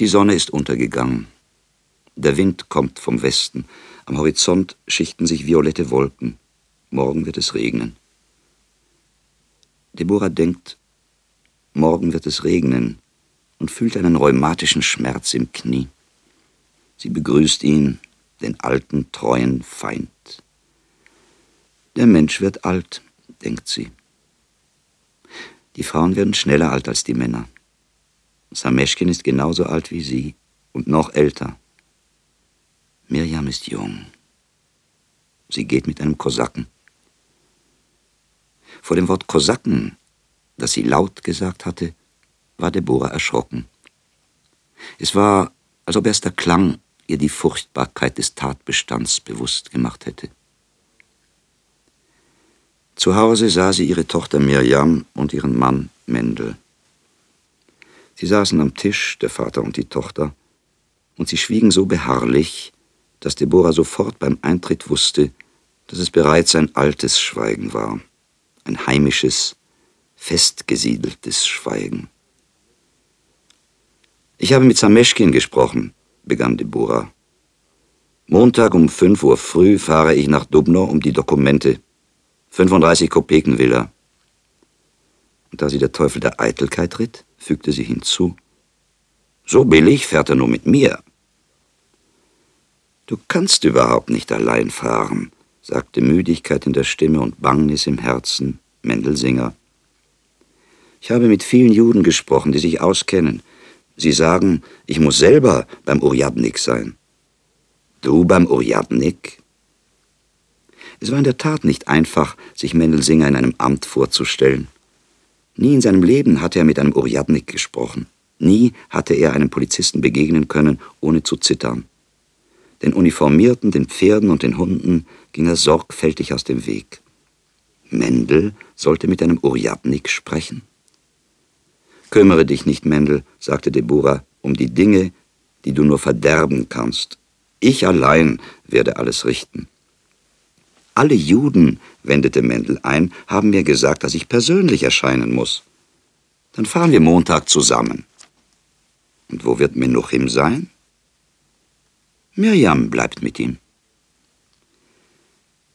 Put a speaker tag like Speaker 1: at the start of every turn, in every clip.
Speaker 1: Die Sonne ist untergegangen. Der Wind kommt vom Westen. Am Horizont schichten sich violette Wolken. Morgen wird es regnen. Deborah denkt, morgen wird es regnen und fühlt einen rheumatischen Schmerz im Knie. Sie begrüßt ihn, den alten, treuen Feind. Der Mensch wird alt, denkt sie. Die Frauen werden schneller alt als die Männer. Sameschkin ist genauso alt wie sie und noch älter. Mirjam ist jung. Sie geht mit einem Kosaken. Vor dem Wort Kosaken, das sie laut gesagt hatte, war Deborah erschrocken. Es war, als ob erst der Klang ihr die Furchtbarkeit des Tatbestands bewusst gemacht hätte. Zu Hause sah sie ihre Tochter Mirjam und ihren Mann Mendel. Sie saßen am Tisch, der Vater und die Tochter, und sie schwiegen so beharrlich, dass Deborah sofort beim Eintritt wusste, dass es bereits ein altes Schweigen war, ein heimisches, festgesiedeltes Schweigen. Ich habe mit Sameschkin gesprochen, begann Deborah. Montag um fünf Uhr früh fahre ich nach Dubno um die Dokumente. 35 Kopeken will er. Da sie der Teufel der Eitelkeit ritt, fügte sie hinzu. So billig fährt er nur mit mir. Du kannst überhaupt nicht allein fahren, sagte Müdigkeit in der Stimme und Bangnis im Herzen Mendelsinger. Ich habe mit vielen Juden gesprochen, die sich auskennen. Sie sagen, ich muss selber beim Uriadnik sein. Du beim Uriadnik? Es war in der Tat nicht einfach, sich Mendelsinger in einem Amt vorzustellen. Nie in seinem Leben hatte er mit einem Uriadnik gesprochen. Nie hatte er einem Polizisten begegnen können, ohne zu zittern. Den Uniformierten, den Pferden und den Hunden ging er sorgfältig aus dem Weg. Mendel sollte mit einem Uriadnik sprechen. Kümmere dich nicht, Mendel, sagte Deborah, um die Dinge, die du nur verderben kannst. Ich allein werde alles richten. Alle Juden, wendete Mendel ein, haben mir gesagt, dass ich persönlich erscheinen muss. Dann fahren wir Montag zusammen. Und wo wird Menuchim sein? Mirjam bleibt mit ihm.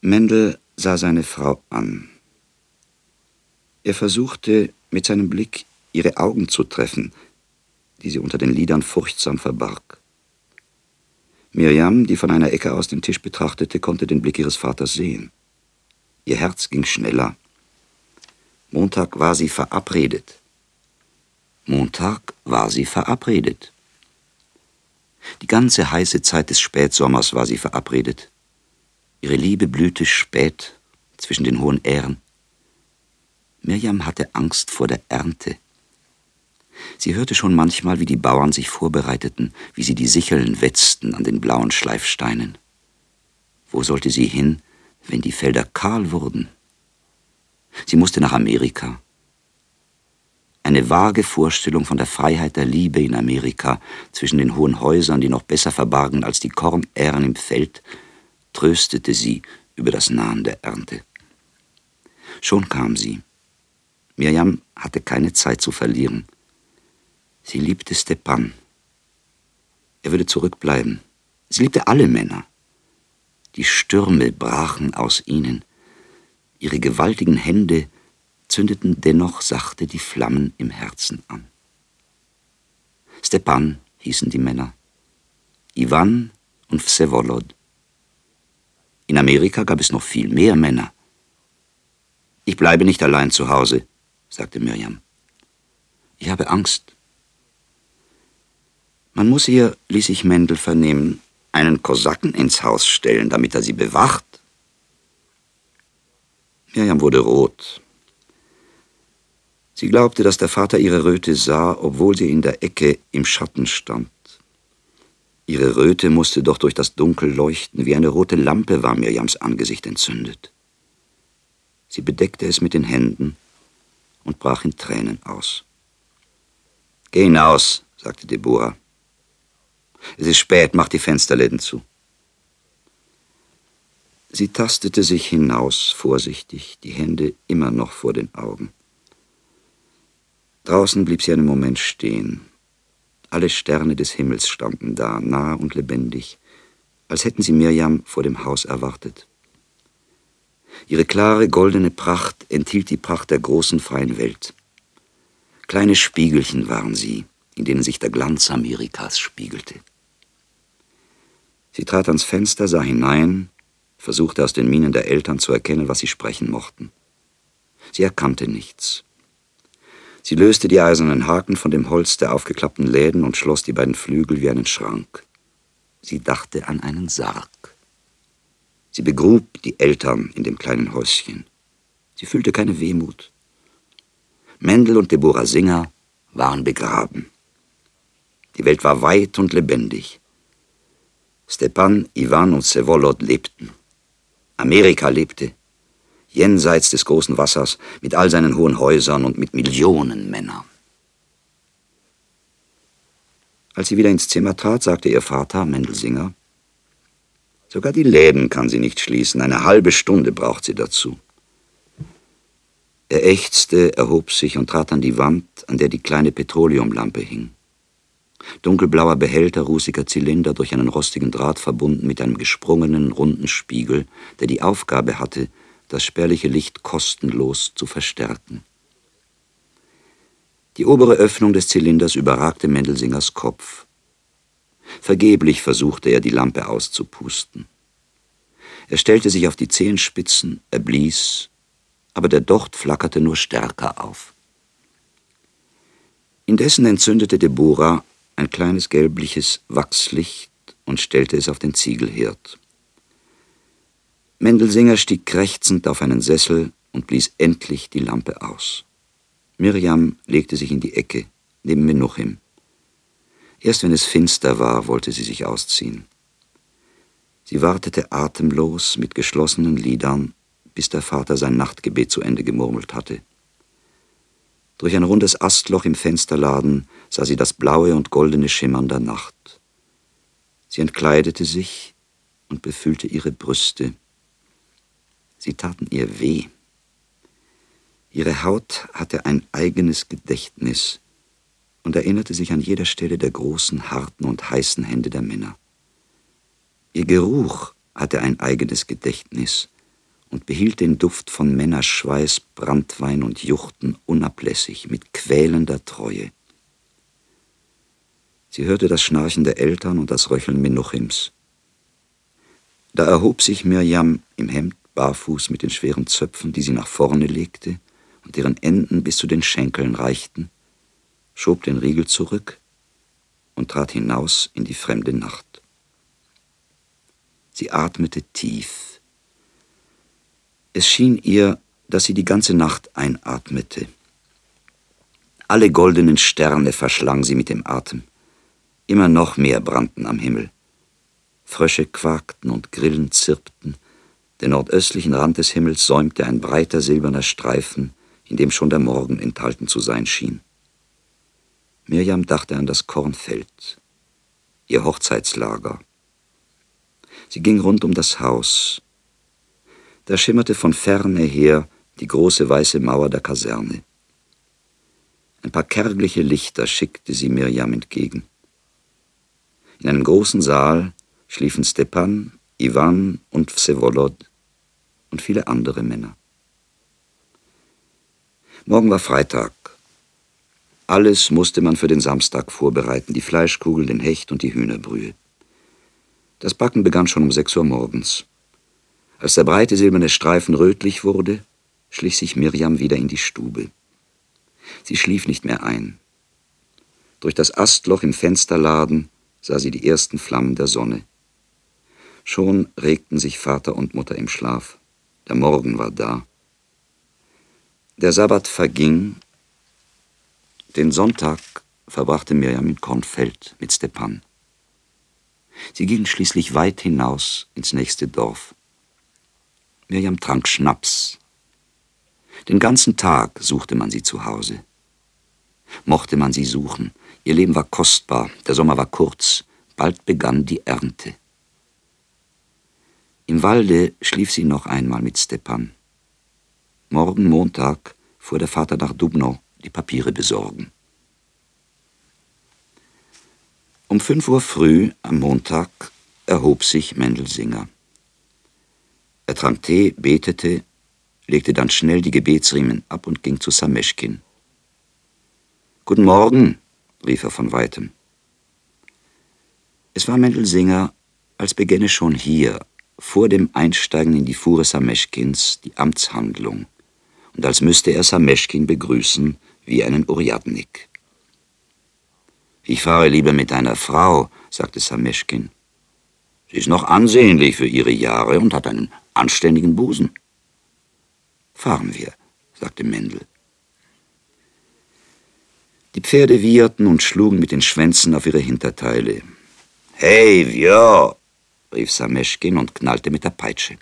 Speaker 1: Mendel sah seine Frau an. Er versuchte, mit seinem Blick ihre Augen zu treffen, die sie unter den Lidern furchtsam verbarg. Miriam, die von einer Ecke aus den Tisch betrachtete, konnte den Blick ihres Vaters sehen. Ihr Herz ging schneller. Montag war sie verabredet. Montag war sie verabredet. Die ganze heiße Zeit des Spätsommers war sie verabredet. Ihre Liebe blühte spät zwischen den hohen Ähren. Mirjam hatte Angst vor der Ernte. Sie hörte schon manchmal, wie die Bauern sich vorbereiteten, wie sie die Sicheln wetzten an den blauen Schleifsteinen. Wo sollte sie hin, wenn die Felder kahl wurden? Sie musste nach Amerika. Eine vage Vorstellung von der Freiheit der Liebe in Amerika zwischen den hohen Häusern, die noch besser verbargen als die Kornähren im Feld, tröstete sie über das Nahen der Ernte. Schon kam sie. Mirjam hatte keine Zeit zu verlieren. Sie liebte Stepan. Er würde zurückbleiben. Sie liebte alle Männer. Die Stürme brachen aus ihnen. Ihre gewaltigen Hände zündeten dennoch sachte die Flammen im Herzen an. Stepan hießen die Männer. Ivan und Vsevolod. In Amerika gab es noch viel mehr Männer. Ich bleibe nicht allein zu Hause, sagte Miriam. Ich habe Angst. Man muss ihr, ließ sich Mendel vernehmen, einen Kosaken ins Haus stellen, damit er sie bewacht. Miriam wurde rot. Sie glaubte, dass der Vater ihre Röte sah, obwohl sie in der Ecke im Schatten stand. Ihre Röte musste doch durch das Dunkel leuchten, wie eine rote Lampe war Miriams Angesicht entzündet. Sie bedeckte es mit den Händen und brach in Tränen aus. Geh hinaus, sagte Deborah. Es ist spät, mach die Fensterläden zu. Sie tastete sich hinaus, vorsichtig, die Hände immer noch vor den Augen. Draußen blieb sie einen Moment stehen. Alle Sterne des Himmels standen da, nah und lebendig, als hätten sie Mirjam vor dem Haus erwartet. Ihre klare goldene Pracht enthielt die Pracht der großen freien Welt. Kleine Spiegelchen waren sie, in denen sich der Glanz Amerikas spiegelte. Sie trat ans Fenster, sah hinein, versuchte aus den Mienen der Eltern zu erkennen, was sie sprechen mochten. Sie erkannte nichts. Sie löste die eisernen Haken von dem Holz der aufgeklappten Läden und schloss die beiden Flügel wie einen Schrank. Sie dachte an einen Sarg. Sie begrub die Eltern in dem kleinen Häuschen. Sie fühlte keine Wehmut. Mendel und Deborah Singer waren begraben. Die Welt war weit und lebendig. Stepan, Ivan und Sevolod lebten. Amerika lebte, jenseits des großen Wassers, mit all seinen hohen Häusern und mit Millionen Männern. Als sie wieder ins Zimmer trat, sagte ihr Vater, Mendelsinger, Sogar die Läden kann sie nicht schließen. Eine halbe Stunde braucht sie dazu. Er ächzte, erhob sich und trat an die Wand, an der die kleine Petroleumlampe hing. Dunkelblauer Behälter, rußiger Zylinder, durch einen rostigen Draht verbunden mit einem gesprungenen, runden Spiegel, der die Aufgabe hatte, das spärliche Licht kostenlos zu verstärken. Die obere Öffnung des Zylinders überragte Mendelsingers Kopf. Vergeblich versuchte er, die Lampe auszupusten. Er stellte sich auf die Zehenspitzen, er blies, aber der Docht flackerte nur stärker auf. Indessen entzündete Deborah ein kleines gelbliches Wachslicht und stellte es auf den Ziegelherd. Mendelsinger stieg krächzend auf einen Sessel und blies endlich die Lampe aus. Mirjam legte sich in die Ecke, neben Menuchim. Erst wenn es finster war, wollte sie sich ausziehen. Sie wartete atemlos mit geschlossenen Lidern, bis der Vater sein Nachtgebet zu Ende gemurmelt hatte. Durch ein rundes Astloch im Fensterladen sah sie das blaue und goldene Schimmern der Nacht. Sie entkleidete sich und befühlte ihre Brüste. Sie taten ihr weh. Ihre Haut hatte ein eigenes Gedächtnis, und erinnerte sich an jeder Stelle der großen, harten und heißen Hände der Männer. Ihr Geruch hatte ein eigenes Gedächtnis und behielt den Duft von Männerschweiß, Brandwein und Juchten unablässig, mit quälender Treue. Sie hörte das Schnarchen der Eltern und das Röcheln Menuchims. Da erhob sich Mirjam im Hemd, barfuß mit den schweren Zöpfen, die sie nach vorne legte und deren Enden bis zu den Schenkeln reichten, schob den Riegel zurück und trat hinaus in die fremde Nacht. Sie atmete tief. Es schien ihr, dass sie die ganze Nacht einatmete. Alle goldenen Sterne verschlang sie mit dem Atem. Immer noch mehr brannten am Himmel. Frösche quakten und Grillen zirpten. Den nordöstlichen Rand des Himmels säumte ein breiter silberner Streifen, in dem schon der Morgen enthalten zu sein schien. Mirjam dachte an das Kornfeld, ihr Hochzeitslager. Sie ging rund um das Haus. Da schimmerte von ferne her die große weiße Mauer der Kaserne. Ein paar kärgliche Lichter schickte sie Mirjam entgegen. In einem großen Saal schliefen Stepan, Iwan und Vsevolod und viele andere Männer. Morgen war Freitag. Alles musste man für den Samstag vorbereiten, die Fleischkugel, den Hecht und die Hühnerbrühe. Das Backen begann schon um sechs Uhr morgens. Als der breite silberne Streifen rötlich wurde, schlich sich Mirjam wieder in die Stube. Sie schlief nicht mehr ein. Durch das Astloch im Fensterladen sah sie die ersten Flammen der Sonne. Schon regten sich Vater und Mutter im Schlaf. Der Morgen war da. Der Sabbat verging den Sonntag verbrachte Mirjam in Kornfeld mit Stepan. Sie gingen schließlich weit hinaus ins nächste Dorf. Mirjam trank Schnaps. Den ganzen Tag suchte man sie zu Hause. Mochte man sie suchen. Ihr Leben war kostbar, der Sommer war kurz, bald begann die Ernte. Im Walde schlief sie noch einmal mit Stepan. Morgen Montag fuhr der Vater nach Dubno die Papiere besorgen. Um fünf Uhr früh am Montag erhob sich Mendelsinger. Er trank Tee, betete, legte dann schnell die Gebetsriemen ab und ging zu Sameschkin. Guten Morgen, rief er von weitem. Es war Mendelsinger, als begänne schon hier, vor dem Einsteigen in die Fuhre Sameschkins, die Amtshandlung, und als müsste er Sameschkin begrüßen wie einen Uriadnik. Ich fahre lieber mit einer Frau, sagte Sameschkin. Sie ist noch ansehnlich für ihre Jahre und hat einen anständigen Busen. Fahren wir, sagte Mendel. Die Pferde wieherten und schlugen mit den Schwänzen auf ihre Hinterteile. Hey, wir! rief Sameschkin und knallte mit der Peitsche.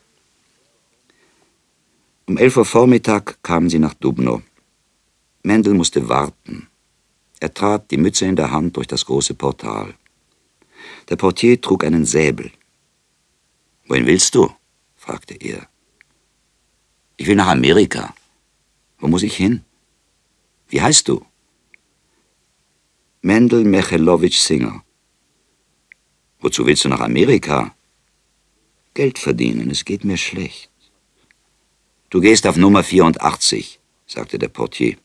Speaker 1: Um elf Uhr Vormittag kamen sie nach Dubno. Mendel musste warten. Er trat, die Mütze in der Hand, durch das große Portal. Der Portier trug einen Säbel. Wohin willst du? Fragte er. Ich will nach Amerika. Wo muss ich hin? Wie heißt du? Mendel Mechelowitsch Singer. Wozu willst du nach Amerika? Geld verdienen, es geht mir schlecht. Du gehst auf Nummer 84, sagte der Portier.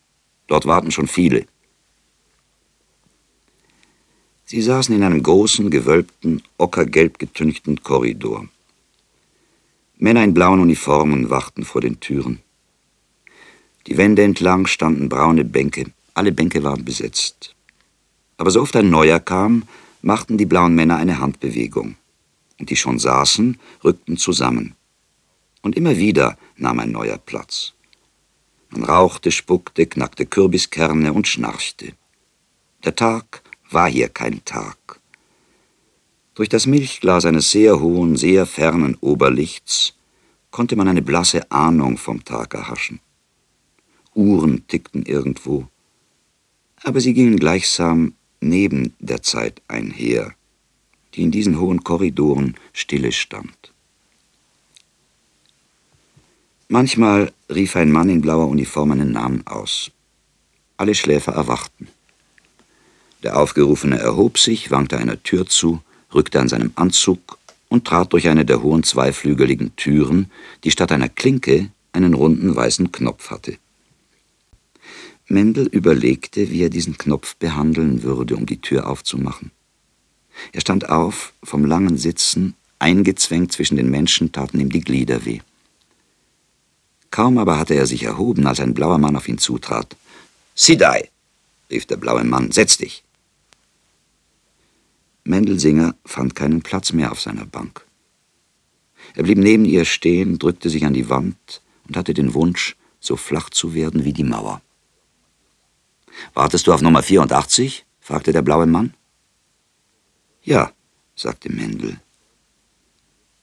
Speaker 1: Dort warten schon viele. Sie saßen in einem großen, gewölbten, ockergelb getünchten Korridor. Männer in blauen Uniformen wachten vor den Türen. Die Wände entlang standen braune Bänke. Alle Bänke waren besetzt. Aber so oft ein neuer kam, machten die blauen Männer eine Handbewegung. Und die schon saßen, rückten zusammen. Und immer wieder nahm ein neuer Platz. Man rauchte, spuckte, knackte Kürbiskerne und schnarchte. Der Tag war hier kein Tag. Durch das Milchglas eines sehr hohen, sehr fernen Oberlichts konnte man eine blasse Ahnung vom Tag erhaschen. Uhren tickten irgendwo, aber sie gingen gleichsam neben der Zeit einher, die in diesen hohen Korridoren stille stand. Manchmal rief ein Mann in blauer Uniform einen Namen aus. Alle Schläfer erwachten. Der Aufgerufene erhob sich, wankte einer Tür zu, rückte an seinem Anzug und trat durch eine der hohen zweiflügeligen Türen, die statt einer Klinke einen runden weißen Knopf hatte. Mendel überlegte, wie er diesen Knopf behandeln würde, um die Tür aufzumachen. Er stand auf, vom langen Sitzen, eingezwängt zwischen den Menschen, taten ihm die Glieder weh. Kaum aber hatte er sich erhoben, als ein blauer Mann auf ihn zutrat. Sidai, rief der blaue Mann, setz dich. Mendelsinger fand keinen Platz mehr auf seiner Bank. Er blieb neben ihr stehen, drückte sich an die Wand und hatte den Wunsch, so flach zu werden wie die Mauer. Wartest du auf Nummer 84? fragte der blaue Mann. Ja, sagte Mendel.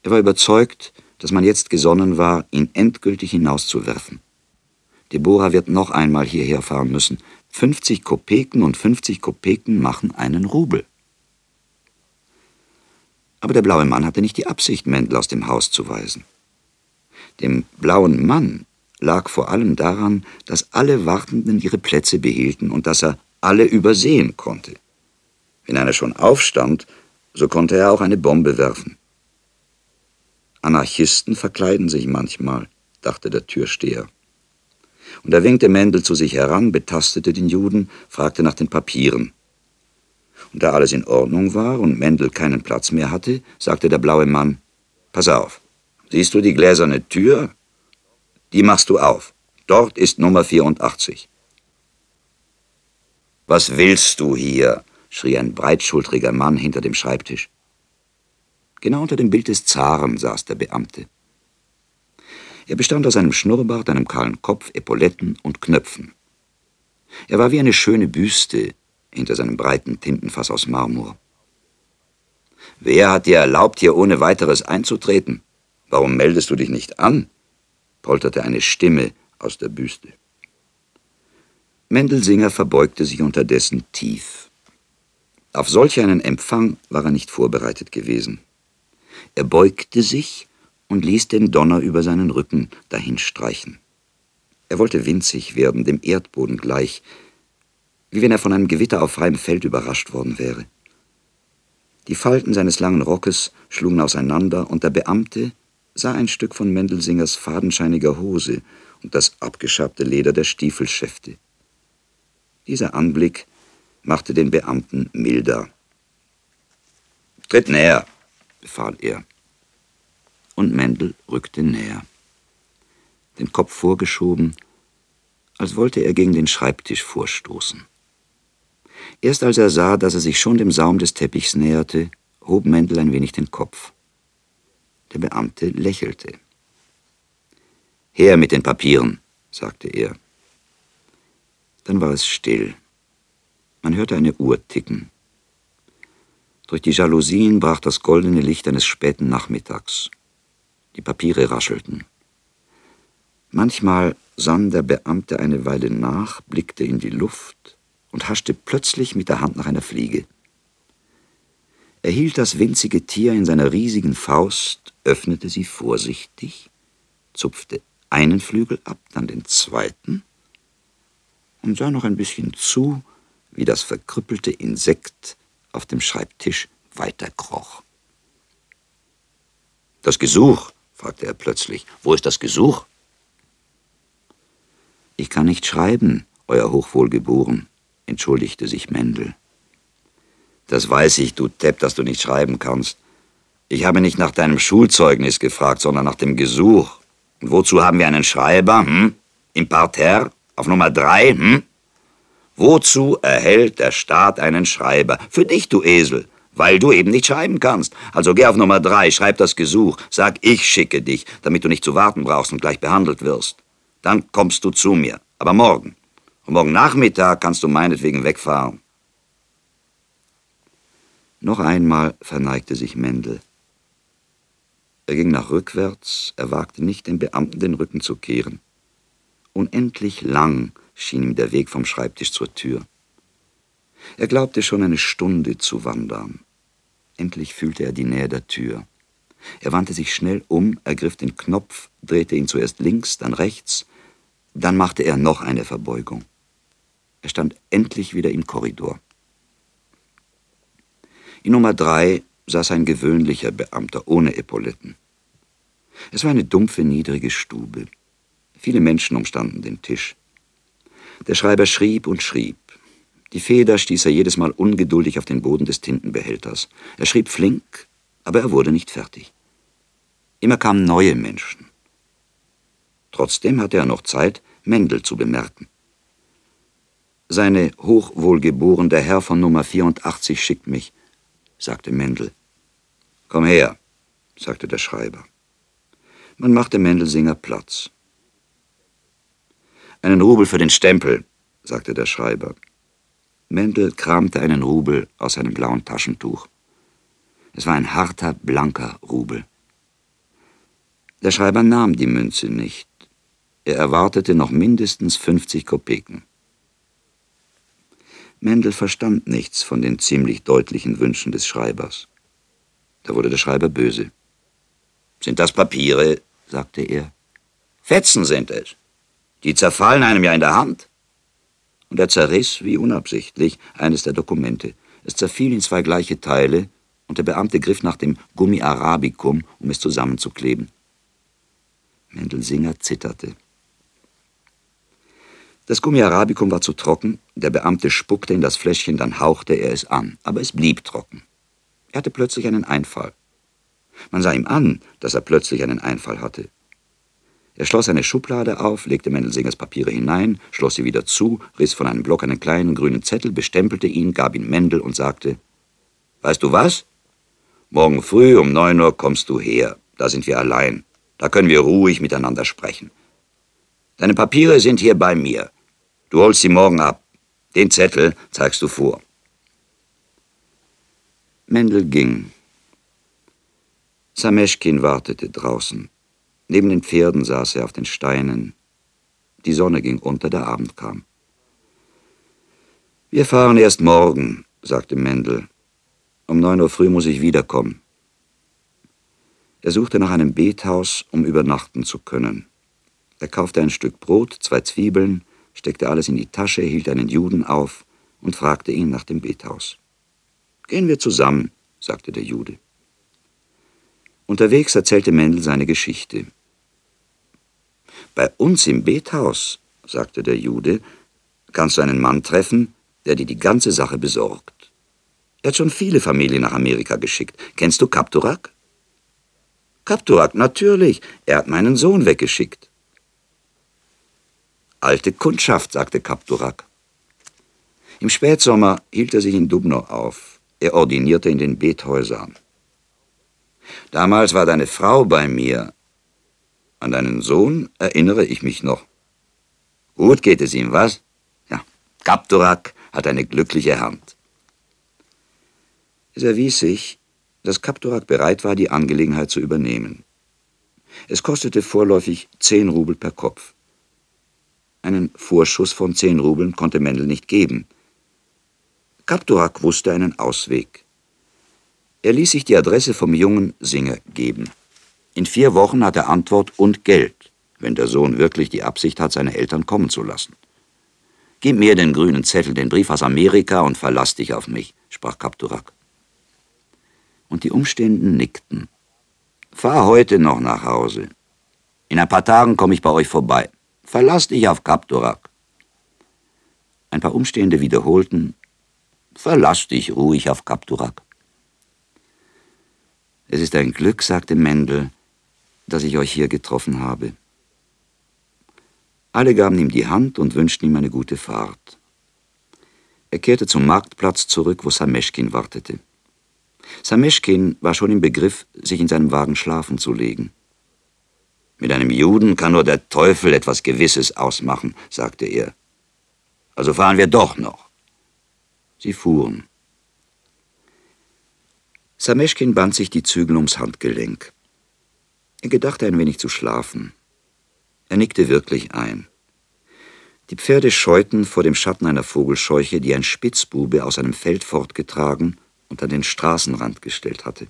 Speaker 1: Er war überzeugt, dass man jetzt gesonnen war, ihn endgültig hinauszuwerfen. Deborah wird noch einmal hierher fahren müssen. 50 Kopeken und 50 Kopeken machen einen Rubel. Aber der blaue Mann hatte nicht die Absicht, Mendel aus dem Haus zu weisen. Dem blauen Mann lag vor allem daran, dass alle Wartenden ihre Plätze behielten und dass er alle übersehen konnte. Wenn einer schon aufstand, so konnte er auch eine Bombe werfen. Anarchisten verkleiden sich manchmal, dachte der Türsteher. Und er winkte Mendel zu sich heran, betastete den Juden, fragte nach den Papieren. Da alles in Ordnung war und Mendel keinen Platz mehr hatte, sagte der blaue Mann, Pass auf, siehst du die gläserne Tür? Die machst du auf. Dort ist Nummer 84. Was willst du hier? schrie ein breitschultriger Mann hinter dem Schreibtisch. Genau unter dem Bild des Zaren saß der Beamte. Er bestand aus einem Schnurrbart, einem kahlen Kopf, Epauletten und Knöpfen. Er war wie eine schöne Büste, hinter seinem breiten Tintenfass aus Marmor. Wer hat dir erlaubt, hier ohne weiteres einzutreten? Warum meldest du dich nicht an? polterte eine Stimme aus der Büste. Mendelsinger verbeugte sich unterdessen tief. Auf solch einen Empfang war er nicht vorbereitet gewesen. Er beugte sich und ließ den Donner über seinen Rücken dahinstreichen. Er wollte winzig werden, dem Erdboden gleich, wie wenn er von einem Gewitter auf freiem Feld überrascht worden wäre. Die Falten seines langen Rockes schlugen auseinander, und der Beamte sah ein Stück von Mendelsingers fadenscheiniger Hose und das abgeschabte Leder der Stiefelschäfte. Dieser Anblick machte den Beamten milder. Tritt näher, befahl er. Und Mendel rückte näher. Den Kopf vorgeschoben, als wollte er gegen den Schreibtisch vorstoßen. Erst als er sah, dass er sich schon dem Saum des Teppichs näherte, hob Mendel ein wenig den Kopf. Der Beamte lächelte. Her mit den Papieren, sagte er. Dann war es still. Man hörte eine Uhr ticken. Durch die Jalousien brach das goldene Licht eines späten Nachmittags. Die Papiere raschelten. Manchmal sann der Beamte eine Weile nach, blickte in die Luft und haschte plötzlich mit der Hand nach einer Fliege. Er hielt das winzige Tier in seiner riesigen Faust, öffnete sie vorsichtig, zupfte einen Flügel ab, dann den zweiten und sah noch ein bisschen zu, wie das verkrüppelte Insekt auf dem Schreibtisch weiterkroch. Das Gesuch? fragte er plötzlich. Wo ist das Gesuch? Ich kann nicht schreiben, Euer Hochwohlgeboren, entschuldigte sich Mendel. Das weiß ich, du Depp, dass du nicht schreiben kannst. Ich habe nicht nach deinem Schulzeugnis gefragt, sondern nach dem Gesuch. Und wozu haben wir einen Schreiber, hm? Im Parterre? Auf Nummer drei, hm? Wozu erhält der Staat einen Schreiber? Für dich, du Esel, weil du eben nicht schreiben kannst. Also geh auf Nummer drei, schreib das Gesuch, sag, ich schicke dich, damit du nicht zu warten brauchst und gleich behandelt wirst. Dann kommst du zu mir, aber morgen. Und morgen Nachmittag kannst du meinetwegen wegfahren. Noch einmal verneigte sich Mendel. Er ging nach rückwärts, er wagte nicht, dem Beamten den Rücken zu kehren. Unendlich lang schien ihm der Weg vom Schreibtisch zur Tür. Er glaubte schon eine Stunde zu wandern. Endlich fühlte er die Nähe der Tür. Er wandte sich schnell um, ergriff den Knopf, drehte ihn zuerst links, dann rechts, dann machte er noch eine Verbeugung. Er stand endlich wieder im Korridor. In Nummer drei saß ein gewöhnlicher Beamter ohne Epauletten. Es war eine dumpfe, niedrige Stube. Viele Menschen umstanden den Tisch. Der Schreiber schrieb und schrieb. Die Feder stieß er jedes Mal ungeduldig auf den Boden des Tintenbehälters. Er schrieb flink, aber er wurde nicht fertig. Immer kamen neue Menschen. Trotzdem hatte er noch Zeit, Mendel zu bemerken. Seine hochwohlgeboren, der Herr von Nummer 84 schickt mich, sagte Mendel. Komm her, sagte der Schreiber. Man machte Mendelsinger Platz. Einen Rubel für den Stempel, sagte der Schreiber. Mendel kramte einen Rubel aus seinem blauen Taschentuch. Es war ein harter, blanker Rubel. Der Schreiber nahm die Münze nicht. Er erwartete noch mindestens 50 Kopeken. Mendel verstand nichts von den ziemlich deutlichen Wünschen des Schreibers. Da wurde der Schreiber böse. Sind das Papiere? sagte er. Fetzen sind es. Die zerfallen einem ja in der Hand. Und er zerriss, wie unabsichtlich, eines der Dokumente. Es zerfiel in zwei gleiche Teile, und der Beamte griff nach dem Gummi Arabicum, um es zusammenzukleben. Mendelsinger zitterte. Das Gummi Arabicum war zu trocken, der Beamte spuckte in das Fläschchen, dann hauchte er es an, aber es blieb trocken. Er hatte plötzlich einen Einfall. Man sah ihm an, dass er plötzlich einen Einfall hatte. Er schloss eine Schublade auf, legte Mendelsingers Papiere hinein, schloss sie wieder zu, riss von einem Block einen kleinen grünen Zettel, bestempelte ihn, gab ihn Mendel und sagte, Weißt du was? Morgen früh um neun Uhr kommst du her. Da sind wir allein. Da können wir ruhig miteinander sprechen. Deine Papiere sind hier bei mir. Du holst sie morgen ab. Den Zettel zeigst du vor. Mendel ging. Sameschkin wartete draußen. Neben den Pferden saß er auf den Steinen. Die Sonne ging unter, der Abend kam. Wir fahren erst morgen, sagte Mendel. Um neun Uhr früh muss ich wiederkommen. Er suchte nach einem Bethaus, um übernachten zu können. Er kaufte ein Stück Brot, zwei Zwiebeln, steckte alles in die Tasche, hielt einen Juden auf und fragte ihn nach dem Bethaus. Gehen wir zusammen, sagte der Jude. Unterwegs erzählte Mendel seine Geschichte. Bei uns im Bethaus, sagte der Jude, kannst du einen Mann treffen, der dir die ganze Sache besorgt. Er hat schon viele Familien nach Amerika geschickt. Kennst du Kapturak? Kapturak, natürlich. Er hat meinen Sohn weggeschickt. Alte Kundschaft, sagte Kapturak. Im Spätsommer hielt er sich in Dubno auf. Er ordinierte in den Bethäusern. Damals war deine Frau bei mir. An deinen Sohn erinnere ich mich noch. Gut geht es ihm, was? Ja, Kapturak hat eine glückliche Hand. Es erwies sich, dass Kapturak bereit war, die Angelegenheit zu übernehmen. Es kostete vorläufig zehn Rubel per Kopf. Einen Vorschuss von zehn Rubeln konnte Mendel nicht geben. Kapturak wusste einen Ausweg. Er ließ sich die Adresse vom jungen Singer geben. In vier Wochen hat er Antwort und Geld, wenn der Sohn wirklich die Absicht hat, seine Eltern kommen zu lassen. Gib mir den grünen Zettel, den Brief aus Amerika und verlass dich auf mich, sprach Kapturak. Und die Umstehenden nickten. Fahr heute noch nach Hause. In ein paar Tagen komme ich bei euch vorbei. Verlass dich auf Kapturak. Ein paar Umstehende wiederholten, Verlass dich ruhig auf Kapturak. Es ist ein Glück, sagte Mendel, dass ich euch hier getroffen habe. Alle gaben ihm die Hand und wünschten ihm eine gute Fahrt. Er kehrte zum Marktplatz zurück, wo Sameschkin wartete. Sameschkin war schon im Begriff, sich in seinem Wagen schlafen zu legen. Mit einem Juden kann nur der Teufel etwas Gewisses ausmachen, sagte er. Also fahren wir doch noch. Sie fuhren. Sameschkin band sich die Zügel ums Handgelenk. Er gedachte ein wenig zu schlafen. Er nickte wirklich ein. Die Pferde scheuten vor dem Schatten einer Vogelscheuche, die ein Spitzbube aus einem Feld fortgetragen und an den Straßenrand gestellt hatte.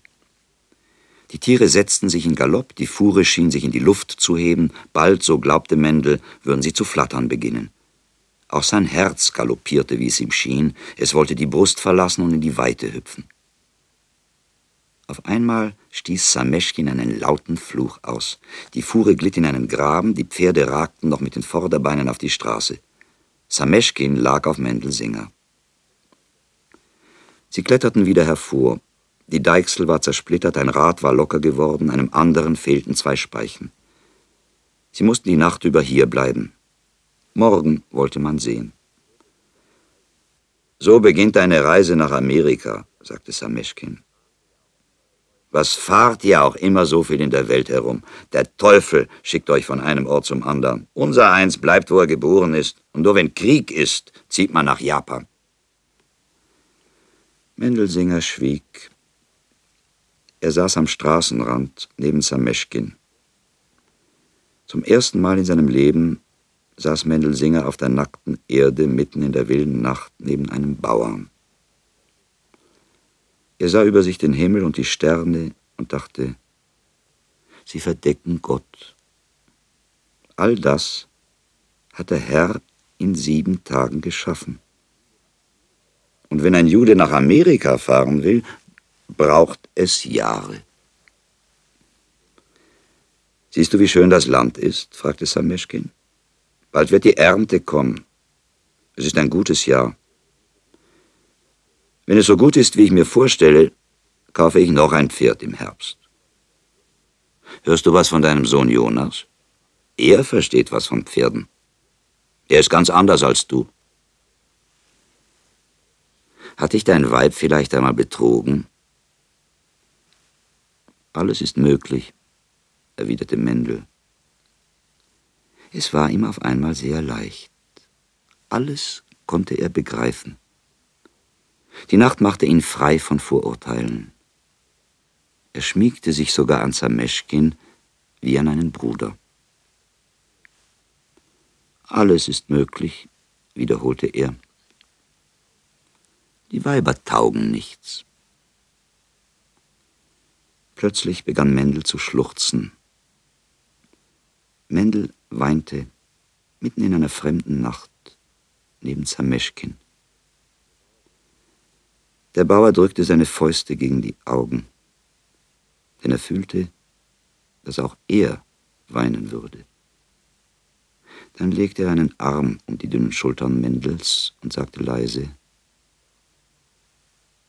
Speaker 1: Die Tiere setzten sich in Galopp, die Fuhre schien sich in die Luft zu heben, bald, so glaubte Mendel, würden sie zu flattern beginnen. Auch sein Herz galoppierte, wie es ihm schien, es wollte die Brust verlassen und in die Weite hüpfen. Auf einmal stieß Sameschkin einen lauten Fluch aus. Die Fuhre glitt in einen Graben, die Pferde ragten noch mit den Vorderbeinen auf die Straße. Sameschkin lag auf Mendelsinger. Sie kletterten wieder hervor. Die Deichsel war zersplittert, ein Rad war locker geworden, einem anderen fehlten zwei Speichen. Sie mussten die Nacht über hier bleiben. Morgen wollte man sehen. So beginnt eine Reise nach Amerika, sagte Sameschkin. Was fahrt ihr auch immer so viel in der Welt herum? Der Teufel schickt euch von einem Ort zum anderen. Unser Eins bleibt, wo er geboren ist. Und nur wenn Krieg ist, zieht man nach Japan. Mendelsinger schwieg. Er saß am Straßenrand neben Sameschkin. Zum ersten Mal in seinem Leben saß Mendelsinger auf der nackten Erde mitten in der wilden Nacht neben einem Bauern. Er sah über sich den Himmel und die Sterne und dachte, sie verdecken Gott. All das hat der Herr in sieben Tagen geschaffen. Und wenn ein Jude nach Amerika fahren will, braucht es Jahre. Siehst du, wie schön das Land ist? fragte Sameschkin. Bald wird die Ernte kommen. Es ist ein gutes Jahr. Wenn es so gut ist, wie ich mir vorstelle, kaufe ich noch ein Pferd im Herbst. Hörst du was von deinem Sohn Jonas? Er versteht was von Pferden. Er ist ganz anders als du. Hat dich dein Weib vielleicht einmal betrogen? Alles ist möglich, erwiderte Mendel. Es war ihm auf einmal sehr leicht. Alles konnte er begreifen. Die Nacht machte ihn frei von Vorurteilen. Er schmiegte sich sogar an Sameschkin wie an einen Bruder. Alles ist möglich, wiederholte er. Die Weiber taugen nichts. Plötzlich begann Mendel zu schluchzen. Mendel weinte mitten in einer fremden Nacht neben Zameschkin. Der Bauer drückte seine Fäuste gegen die Augen, denn er fühlte, dass auch er weinen würde. Dann legte er einen Arm um die dünnen Schultern Mendels und sagte leise,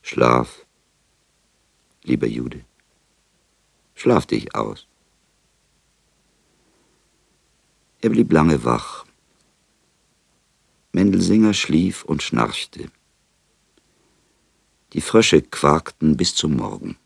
Speaker 1: Schlaf, lieber Jude, schlaf dich aus. Er blieb lange wach. Mendelsinger schlief und schnarchte. Die Frösche quakten bis zum Morgen.